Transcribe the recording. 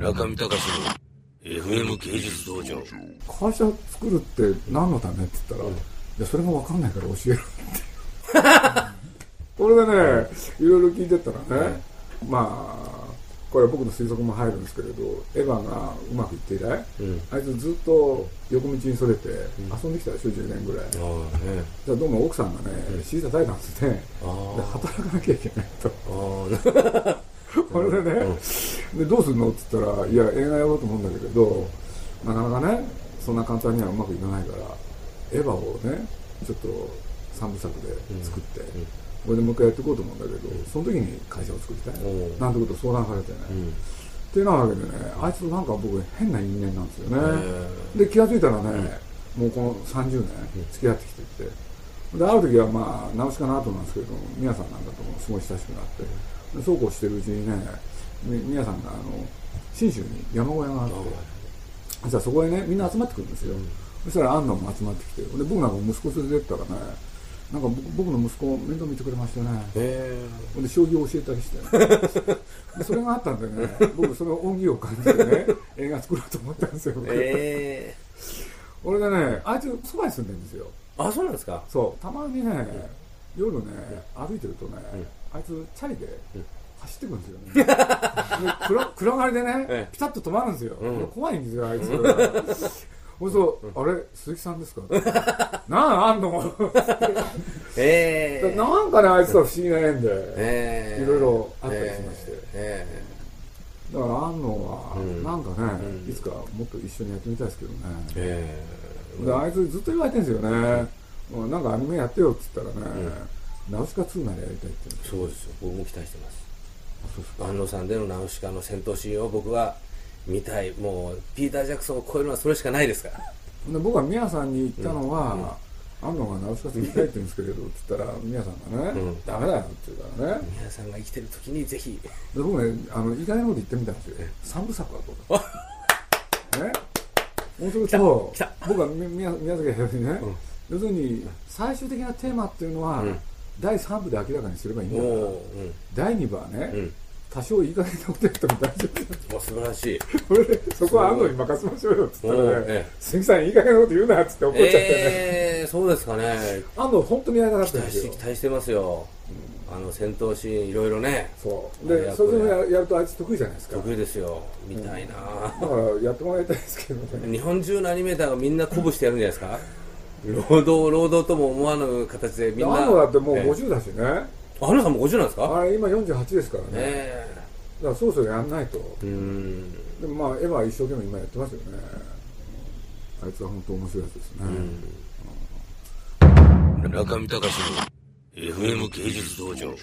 中見隆の FM 芸術道場。会社作るって何のためって言ったら、いやそれが分かんないから教えるって。これでね、いろいろ聞いてったらね、まあこれは僕の推測も入るんですけれどエヴァがうまくいって以来、うん。あいつずっと横道にそれて遊んできたでしょ10年ぐらい、ああね。じゃあどうも奥さんがね、尻叩いたんですね働かなきゃいけないとこれでね、でどうするの？って言ったら、いや、映画やろうと思うんだけれど、なかなかね、そんな簡単にはうまくいかないから、エヴァをね、ちょっと三部作で作って、これでもう一回やっていこうと思うんだけど、その時に会社を作りたい、う。んなんてことを相談されてね、うん。っていうなわけでね、あいつなんか僕、変な人間なんですよね。へで、気がついたらね、もうこの30年付き合ってきてて、で、ある時はまあ、直しかな後なんですけれども、宮さんなんかともすごい親しくなって、でそうこうしてるうちにね、み宮さんがあの、信州に山小屋があって、じゃあそこへね、みんな集まってくるんですよ。そしたら安野も集まってきて、で、僕なんか息子連れてったらね、なんか僕僕の息子面倒見てくれましてね、へで将棋を教えたりして、でそれがあったんでね、僕その恩義を感じてね、映画作ろうと思ったんですよ、俺でね、あいつそばに住んでるんですよ。あそうなんですか？そう、たまにね、夜ね、歩いてるとね、あいつチャリで走ってくるんですよね。で暗暗がりでねええ、ピタッと止まるんですよ。うん。怖いんですよ、あいつ。ほい そう、あれ、鈴木さんですか？なんあんの？ええ。なんかね、あいつとは不思議な縁で。ええ。いろいろあったりしまして。えだから、安野はうん、なんかね、うん。いつかもっと一緒にやってみたいですけどね。ええであいつずっと言われてるんですよね、もうなんかアニメやってよって言ったらね、ナウシカ2までやりたいってそうですよ。僕も期待してます。安野さんでのナウシカの戦闘シーンを僕は見たい。もうピーター・ジャクソンを超えるのはそれしかないですから。で僕は宮さんに言ったのは、安野がナウシカ2行きたいって言うんですけれどって言ったら、宮さんがね、うん。ダメだよって言うからね、皆さんが生きてる時にぜひ。で僕ね、あの意外なこと言ってみたんですよ、三部作はどうだね そう。すると僕はみ宮宮崎駿にね、要するに最終的なテーマっていうのは、うん。第3部で明らかにすればいいんだから、第2部はね、うん、多少いい加減なことやっても大丈夫だもう素晴らしい。これでそこは安藤に任せましょうよっつったらねええ鈴木さんいい加減なこと言うなっつって怒っちゃってね、ええそうですかね。安藤本当にやりたかっ期たんですよ。期待してますよ、あの戦闘シーンいろいろね。そう。でそれをややるとあいつ得意じゃないですか。得意ですよ。見たいな、だからやってもらいたいですけどね。日本中のアニメーターがみんな鼓舞してやるんじゃないですか。労働労働とも思わぬ形でみんな。安藤だってもうええ。50だしね、あ安野さんも50なんですか？あれ今48ですからね、え。だからそろそろやんないと。えうん。でもまあエヴァは一生懸命今やってますよね。あいつは本当面白いやつですね、中見隆の FM 芸術道場。